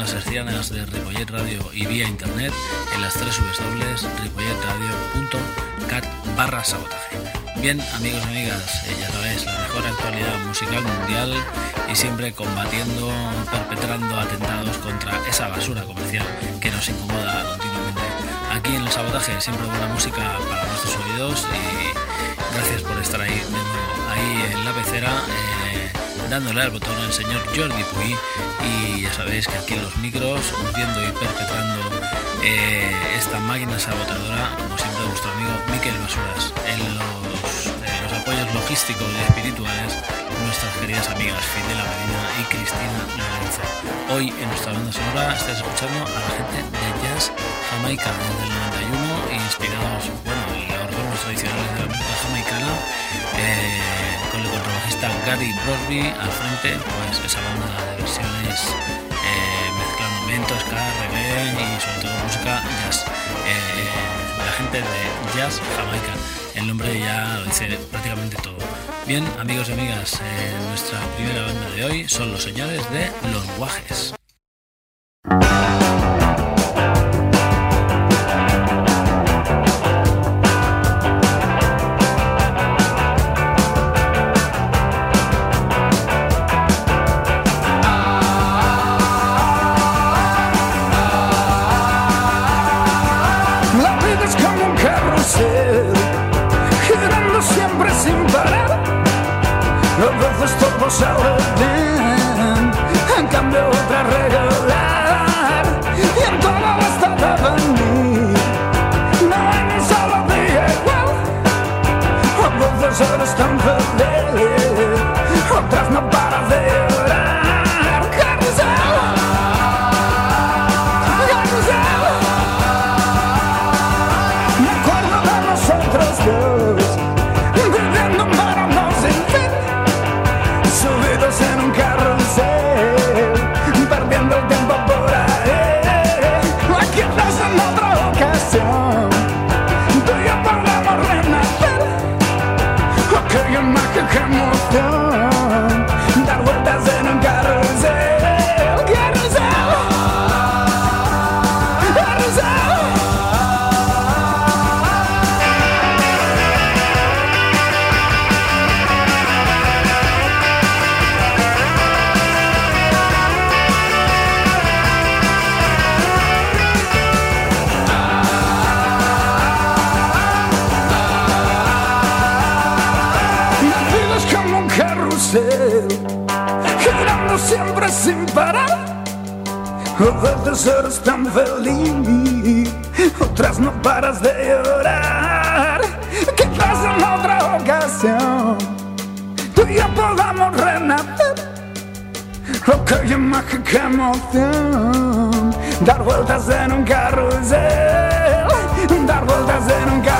Ondas de Ripollet Radio y vía internet en las tres www.ripolletradio.cat barra sabotaje. Bien amigos y amigas, eh, ya sabéis, la mejor actualidad musical mundial y siempre combatiendo, perpetrando atentados contra esa basura comercial que nos incomoda continuamente. Aquí en el sabotaje siempre buena música para nuestros oídos y gracias por estar ahí de ahí en la pecera, eh, dándole al botón al señor Jordi Puy y ya sabéis que aquí en los micros, hundiendo y perpetrando eh, esta máquina sabotadora, como siempre vuestro amigo Miquel Basuras, en los, apoyos logísticos y espirituales, nuestras queridas amigas Fidela Medina y Cristina Lorenzo. Hoy en nuestra banda sonora estáis escuchando a la gente de Jazz Jamaica desde el 91 inspirados, bueno, en los ritmos tradicionales de la música jamaicana eh, con el contrabajista Gary Brosby al frente, pues esa banda de versiones eh, mezclando mento, ska, reggae y sobre todo música jazz. Eh, la gente de Jazz Jamaica, el nombre ya lo dice prácticamente todo. Bien, amigos y amigas, eh, nuestra primera banda de hoy son los señores de Los Guajes. Paras de llorar. Quizás en otra ocasión tú y yo podamos renacer. Lo que hay mágica emoción, dar vueltas en un carrusel, dar vueltas en un carrusel.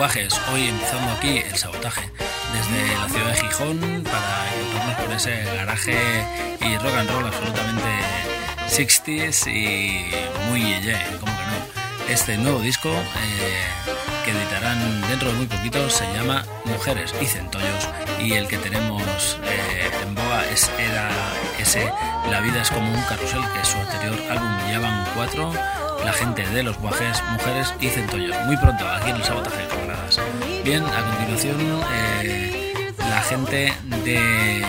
Hoy empezando aquí el sabotaje desde la ciudad de Gijón para encontrarnos con ese garaje y rock and roll absolutamente 60s y muy yeye, como que no. Este nuevo disco eh, que editarán dentro de muy poquito se llama Mujeres y Centollos y el que tenemos eh, en boga es era ese La vida es como un carrusel que es su anterior álbum ya van cuatro la gente de los guajes, mujeres y centollos. Muy pronto, aquí en el sabotaje. Bien, a continuación, eh, la gente de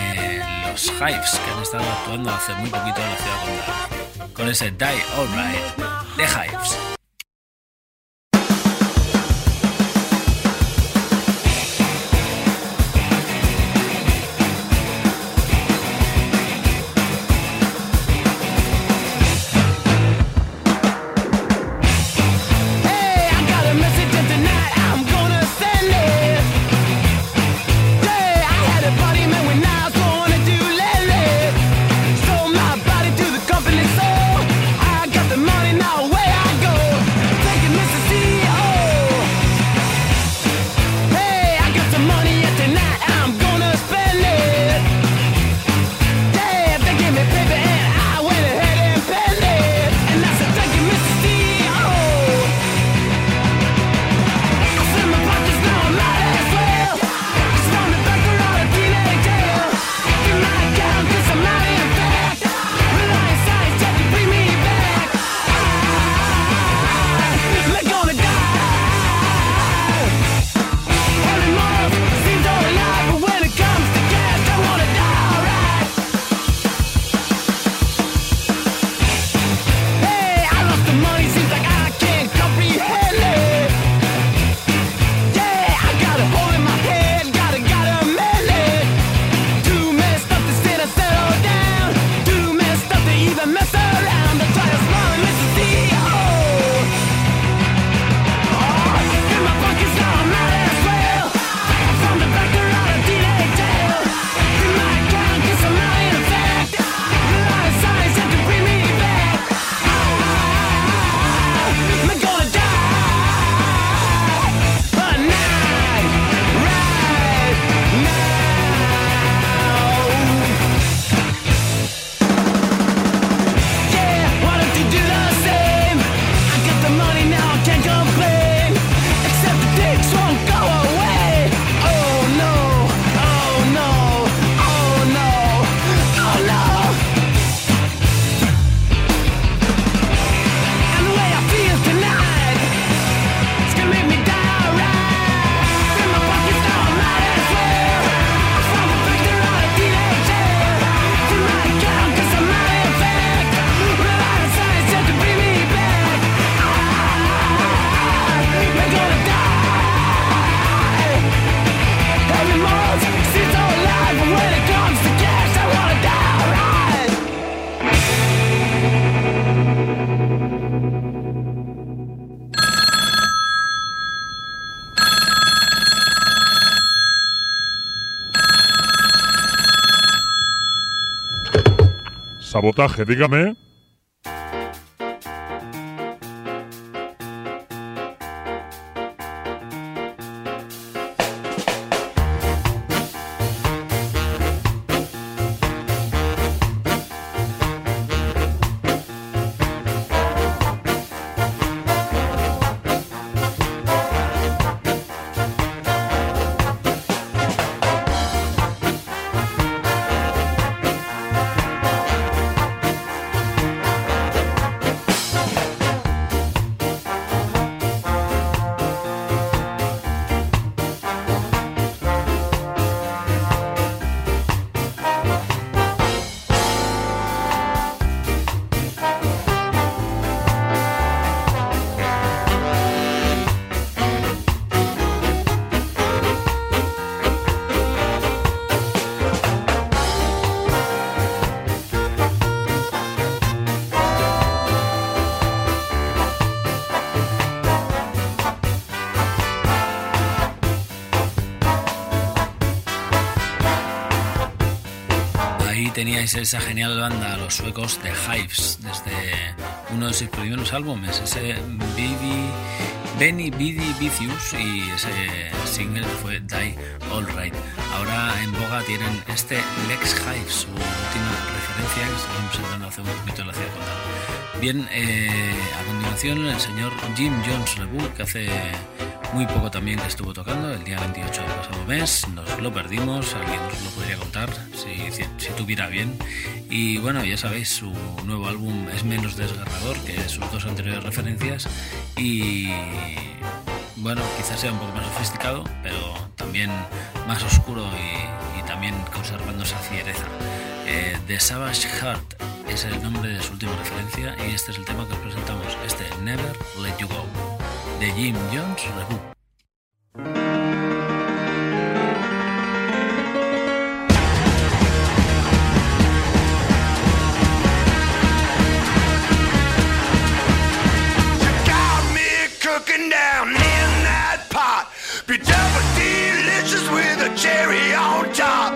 los Hives que han estado actuando hace muy poquito en la ciudad. Con ese Die Alright de Hives. Sabotaje, dígame. Teníais esa genial banda, los suecos de Hives, desde uno de sus primeros álbumes, ese Bibi, Benny Bidi Vicious y ese single fue Die Alright. Ahora en boga tienen este Lex Hives, su última referencia que estamos presentando hace un en la ciudad de Bien, eh, a continuación el señor Jim Jones Reboot, que hace muy poco también que estuvo tocando, el día 28 del pasado mes, nos lo perdimos, alguien nos lo podría contar si, si, tuviera bien. Y bueno, ya sabéis, su nuevo álbum es menos desgarrador que sus dos anteriores referencias y bueno, quizás sea un poco más sofisticado, pero también más oscuro y, y también conservando esa fiereza. Eh, The Savage Heart es el nombre de su última referencia y este es el tema que os presentamos, este Never Let You Go de Jim Jones Reboot. Be double delicious with a cherry on top.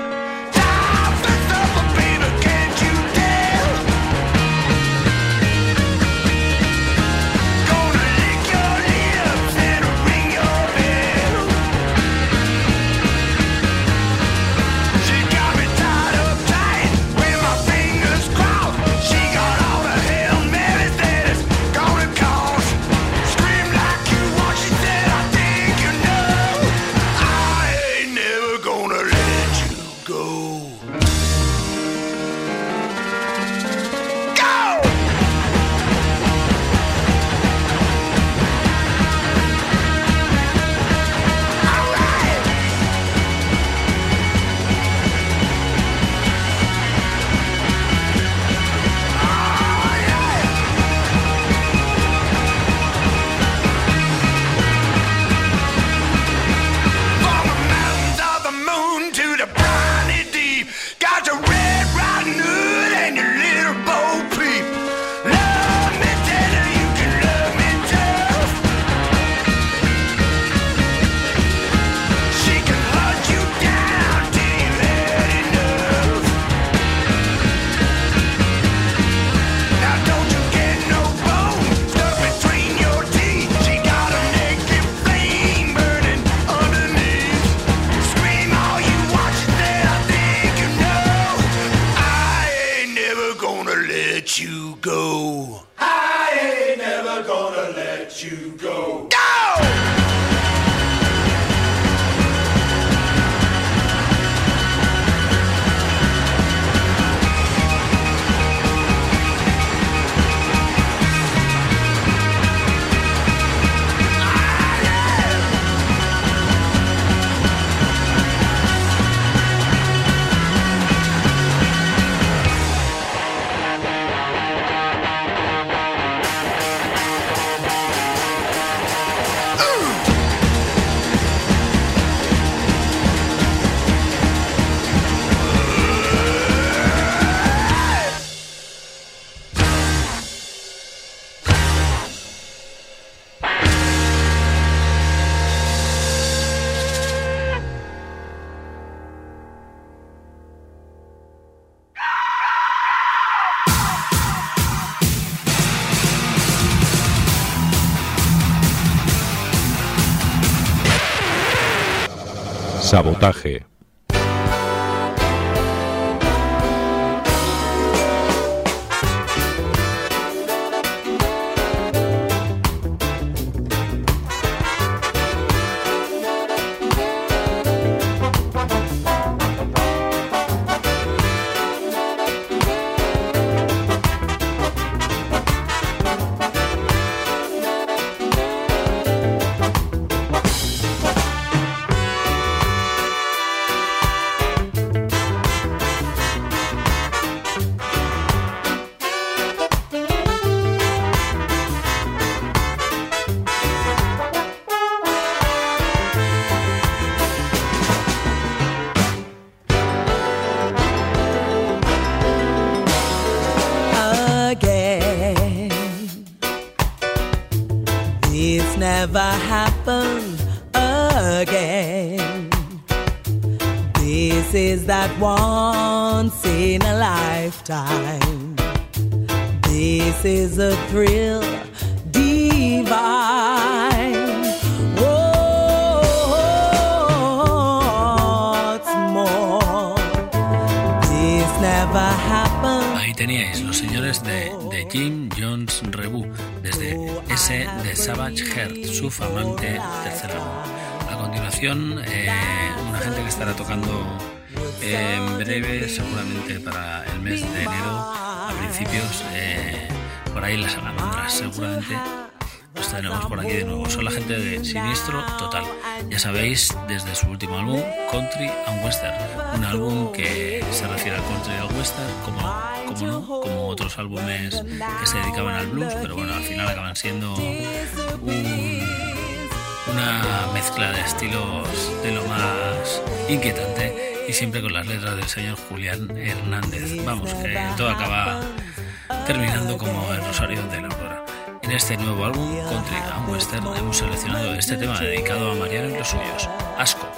Sabotaje. Eh, una gente que estará tocando eh, en breve, seguramente para el mes de enero, a principios, eh, por ahí las salamandras, seguramente los tenemos por aquí de nuevo. Son la gente de Sinistro Total. Ya sabéis, desde su último álbum, Country and Western. Un álbum que se refiere al country y al western, como, como no, como otros álbumes que se dedicaban al blues, pero bueno, al final acaban siendo un- una mezcla de estilos de lo más inquietante y siempre con las letras del señor Julián Hernández. Vamos, que todo acaba terminando como el Rosario de la Aurora. En este nuevo álbum, Country and Western, hemos seleccionado este tema dedicado a Mariano y los suyos, Asco.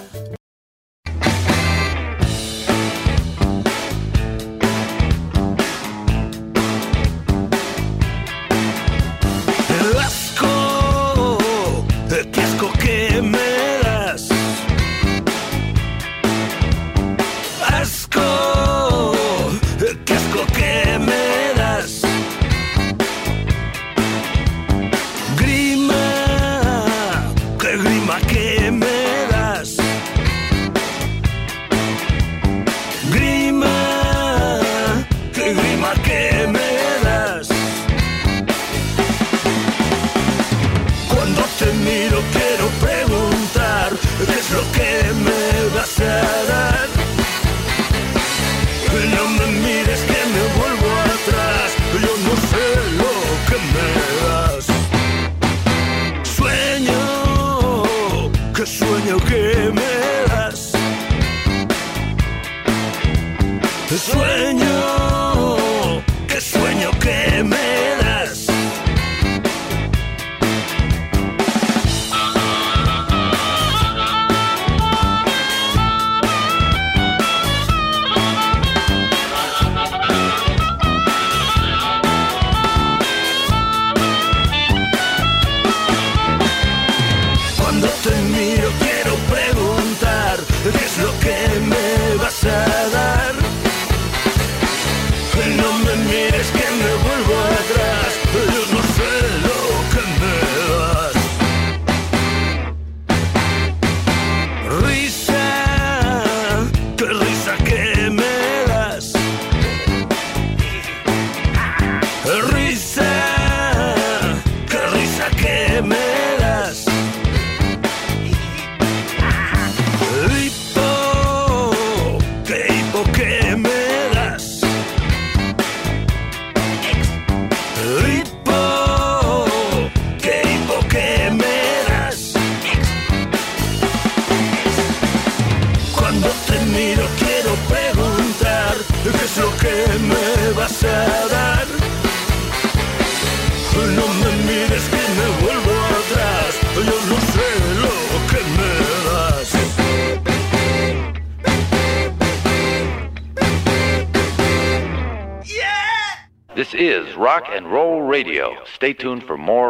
Stay tuned for more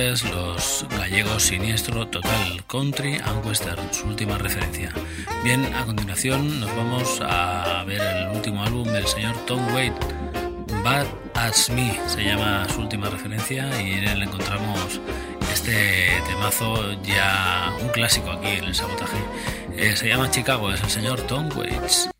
chocantes los gallegos Siniestro, Total Country and Western, su última referencia. Bien, a continuación nos vamos a ver el último álbum del señor Tom Waite, Bad As Me, se llama su última referencia y en él encontramos este temazo ya un clásico aquí en el sabotaje. Eh, se llama Chicago, es el señor Tom Waits.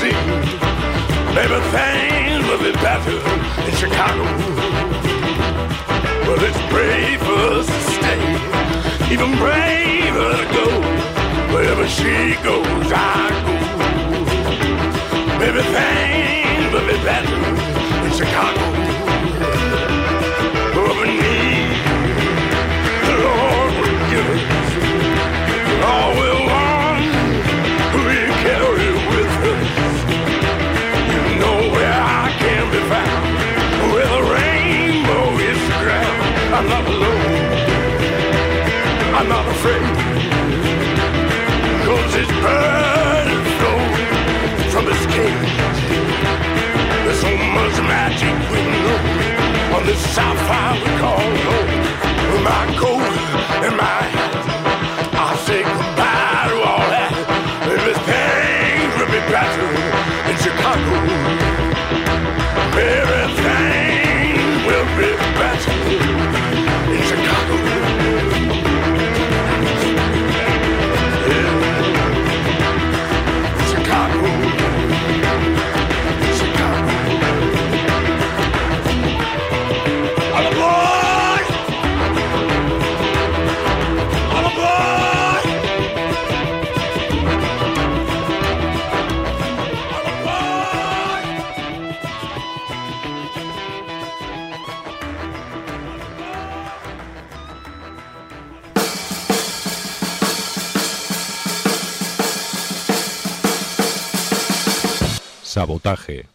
Seen. Maybe things will be better in Chicago. Well, it's brave for us to stay, even braver to go. Wherever she goes, I go. Maybe things will be better in Chicago. Afraid, cause his is flown from his cage. There's so much magic we know on this sapphire we call home. My coat and my hat, I'll say goodbye to all that. Maybe things will be better in Chicago. Everything will be better Sabotaje.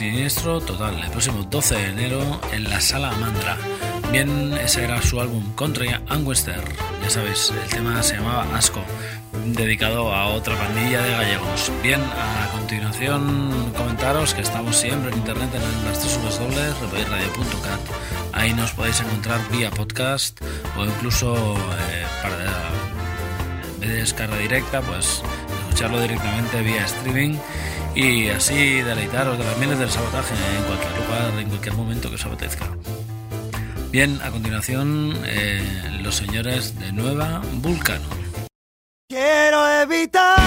Siniestro Total, el próximo 12 de enero en la Sala Mandra. Bien, ese era su álbum Country and. Ya sabéis, el tema se llamaba Asco, dedicado a otra pandilla de gallegos. Bien, a continuación comentaros que estamos siempre en internet en las tres www.repoirradio.cat. Ahí nos podéis encontrar vía podcast o incluso eh, para de descarga directa, pues escucharlo directamente vía streaming y así deleitaros de las mieles del sabotaje en cualquier lugar, en cualquier momento que os apetezca. Bien, a continuación, eh, los señores de Nueva Vulcano. Quiero evitar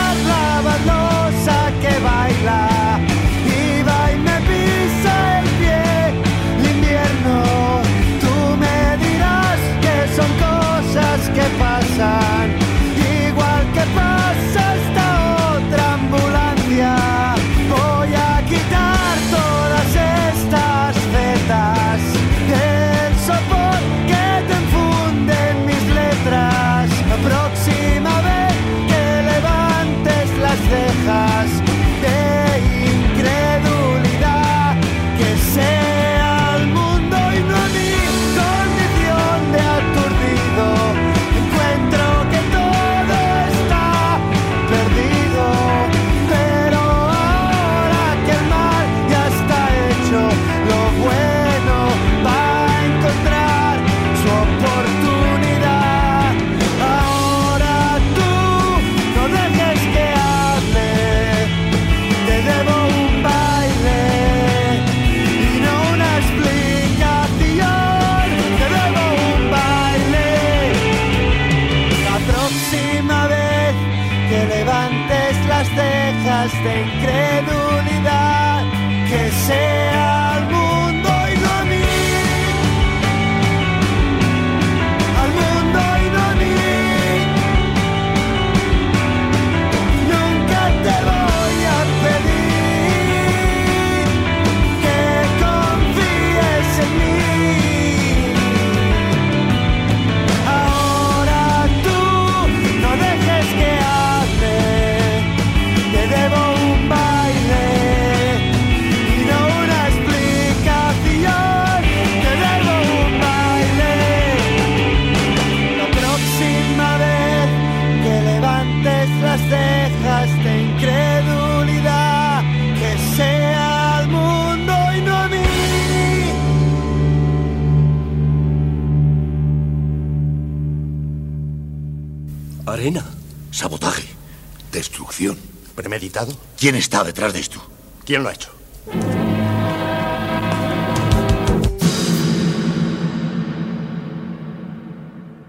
¿Quién está detrás de esto? ¿Quién lo ha hecho?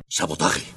Sabotaje.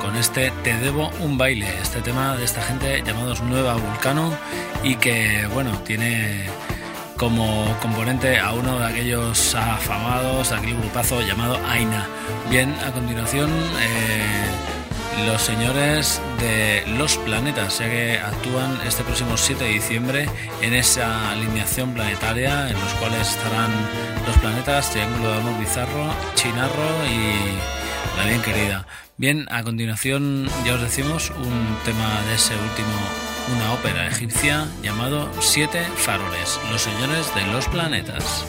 Con este Te debo un baile, este tema de esta gente llamados Nueva Vulcano y que, bueno, tiene como componente a uno de aquellos afamados, aquel grupazo llamado Aina. Bien, a continuación, eh, los señores de Los Planetas, ya que actúan este próximo 7 de diciembre en esa alineación planetaria, en los cuales estarán los planetas, Triángulo de Amor Bizarro, Chinarro y la bien querida. Bien, a continuación ya os decimos un tema de ese último, una ópera egipcia llamado Siete Faroles, los señores de los planetas.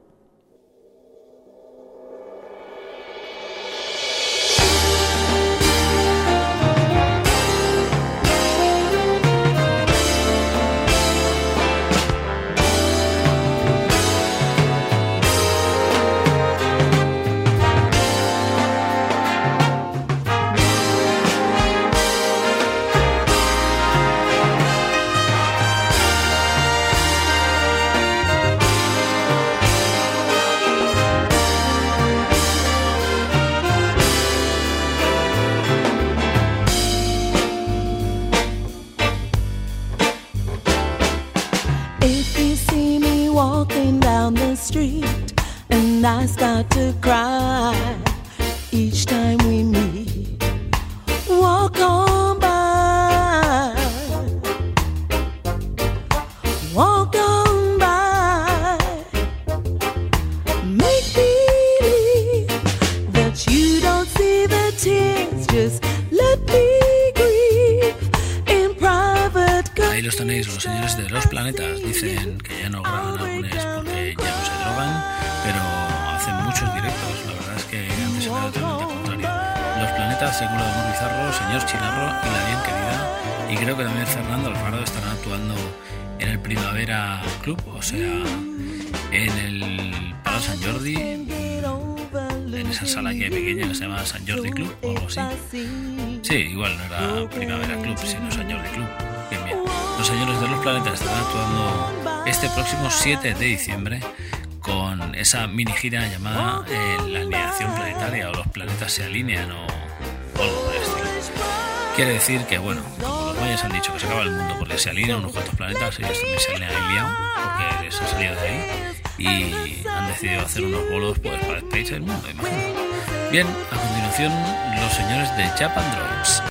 Street and I start to cry each time we meet, walk on by, walk on by, make believe that you don't see the tears, just let me los tenéis, los señores de los planetas. Dicen que ya no graban álbumes porque pero hacen muchos directos. La verdad es que antes era totalmente contrario. Los planetas, Século de Amor Bizarro, Señor Chinarro y La Bien Querida. Y creo que también Fernando Alfaro estarán actuando en el Primavera Club, o sea, en el Palau San Jordi, en esa sala que hay pequeña que se llama San Jordi Club o algo así. Sí, igual no era Primavera Club, sino San Jordi Club. Bien, bien. Los señores de los planetas estarán actuando este próximo 7 de diciembre con esa mini gira llamada eh, La Alineación Planetaria o Los Planetas se alinean o, o algo por el. Quiere decir que, bueno, como los mayas han dicho que se acaba el mundo porque se alinean unos cuantos planetas, ellos también se han alineado porque les han salido de ahí y han decidido hacer unos bolos pues, para despedirse del mundo, imagino. Bien, a continuación, los señores de Japan Drones.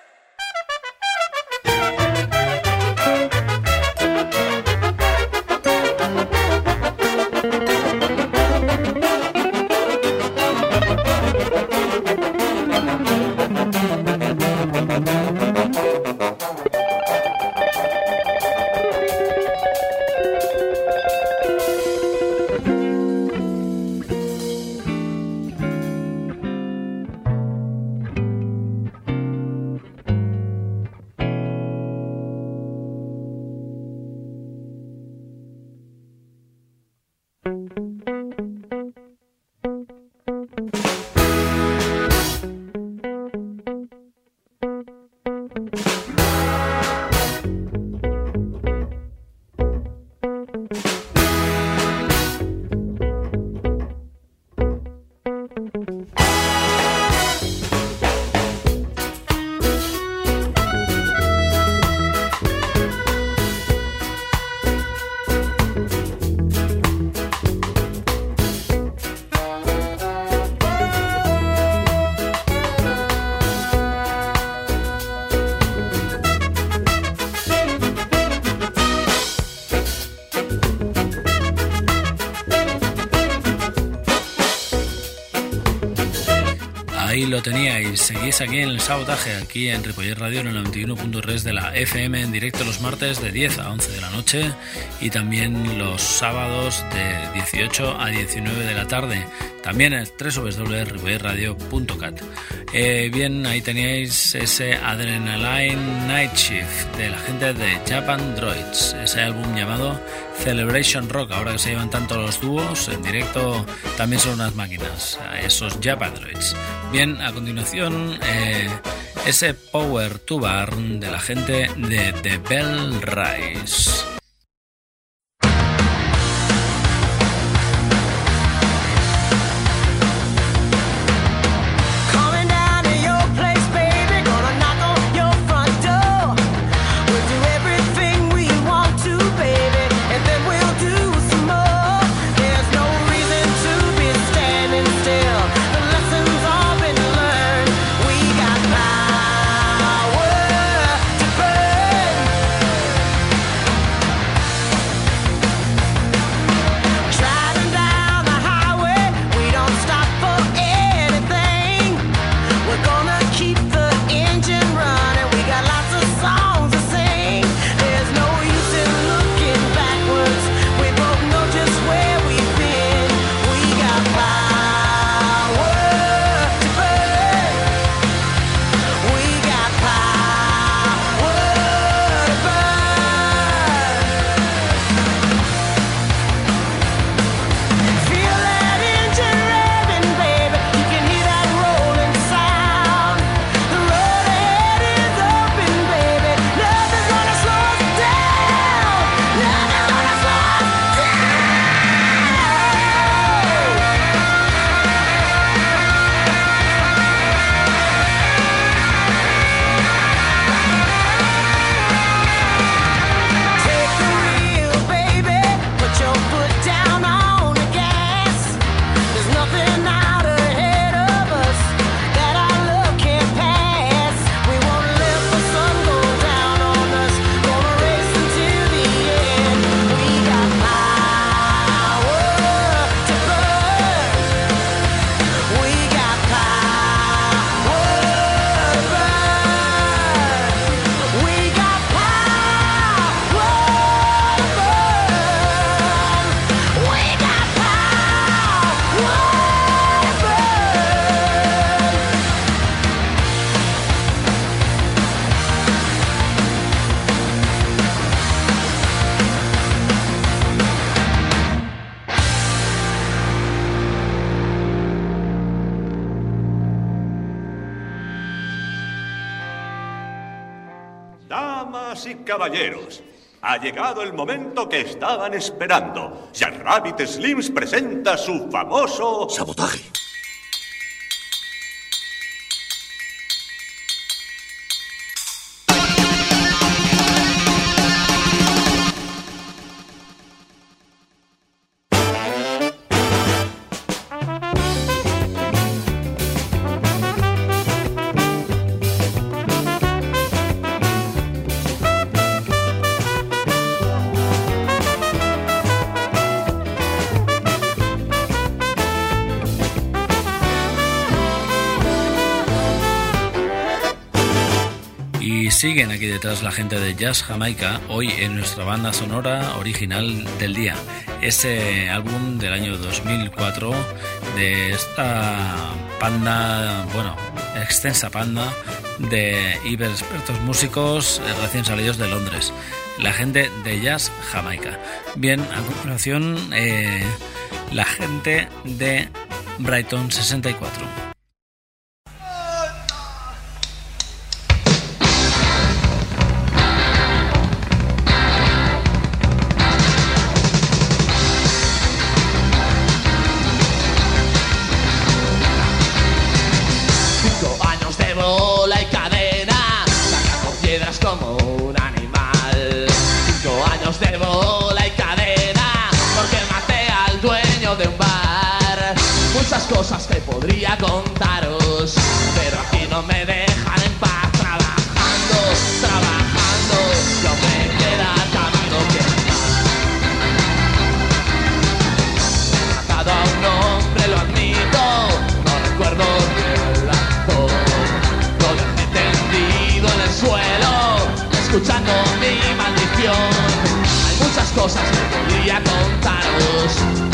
Ahí lo teníais, seguís aquí en el sabotaje, aquí en Ripollet Radio en el 91.3 de la FM en directo los martes de 10 a 11 de la noche y también los sábados de 18 a 19 de la tarde, también en www.ripolletradio.cat. Eh, bien, ahí teníais ese Adrenaline Night Shift de la gente de Japan Droids, ese álbum llamado Celebration Rock, ahora que se llevan tanto los dúos, en directo también son unas máquinas, esos Japan Droids. Bien, a continuación, eh, ese Power Tubar de la gente de The Bell Rise. Llegado el momento que estaban esperando. Jack Rabbit Slims presenta su famoso... Sabotaje. Siguen aquí detrás la gente de Jazz Jamaica, hoy en nuestra banda sonora original del día. Ese álbum del año 2004 de esta panda, bueno, extensa panda de hiperexpertos músicos eh, recién salidos de Londres. La gente de Jazz Jamaica. Bien, a continuación, eh, la gente de Brighton 64. Cosas que podría contaros,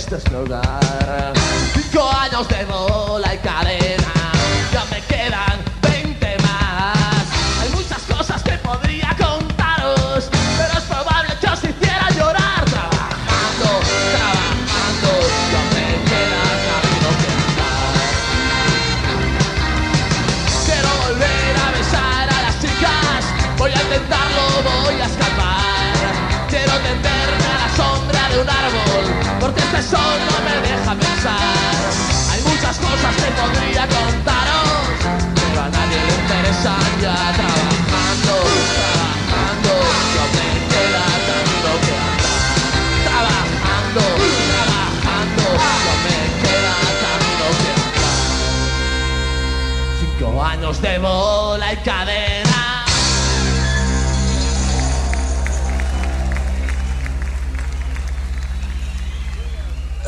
este es mi hogar. Cinco años de bola y cadena, sol no me deja pensar. Hay muchas cosas que podría contaros, pero a nadie le interesa ya trabajando, trabajando. No me queda camino que andar. Trabajando, trabajando, no me queda camino que andar. Cinco años de bola y cadena.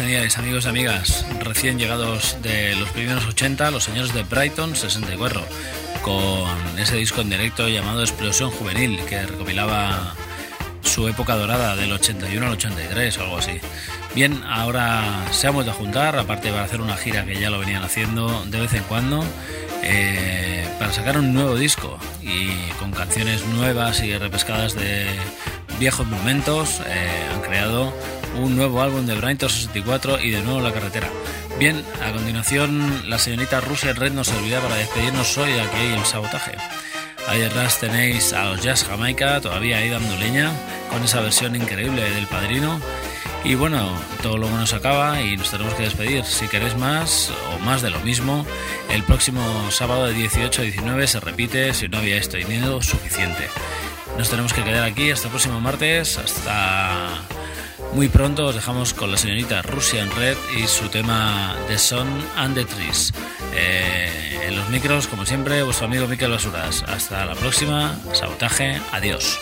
Teníais, amigos y amigas, recién llegados de los primeros 80, los señores de Brighton 64, con ese disco en directo llamado Explosión Juvenil, que recopilaba su época dorada del 81 al 83 o algo así. Bien, ahora se han vuelto a juntar, aparte para hacer una gira que ya lo venían haciendo de vez en cuando, eh, para sacar un nuevo disco y con canciones nuevas y repescadas de viejos momentos, eh, han creado un nuevo álbum de Brighton 64 y de nuevo La Carretera. Bien, a continuación la señorita Rusia Red nos servirá para despedirnos hoy aquí hay el sabotaje. Ahí detrás tenéis a los Jazz Jamaica, todavía ahí dando leña, con esa versión increíble del Padrino. Y bueno, todo lo bueno se acaba y nos tenemos que despedir. Si queréis más o más de lo mismo, el próximo sábado de 18 a 19 se repite si no habíais tenido suficiente. Nos tenemos que quedar aquí hasta el próximo martes, hasta muy pronto os dejamos con la señorita Russian Red y su tema The Sun and the Trees. Eh, en los micros, como siempre, vuestro amigo Miquel Basuras. Hasta la próxima, sabotaje, adiós.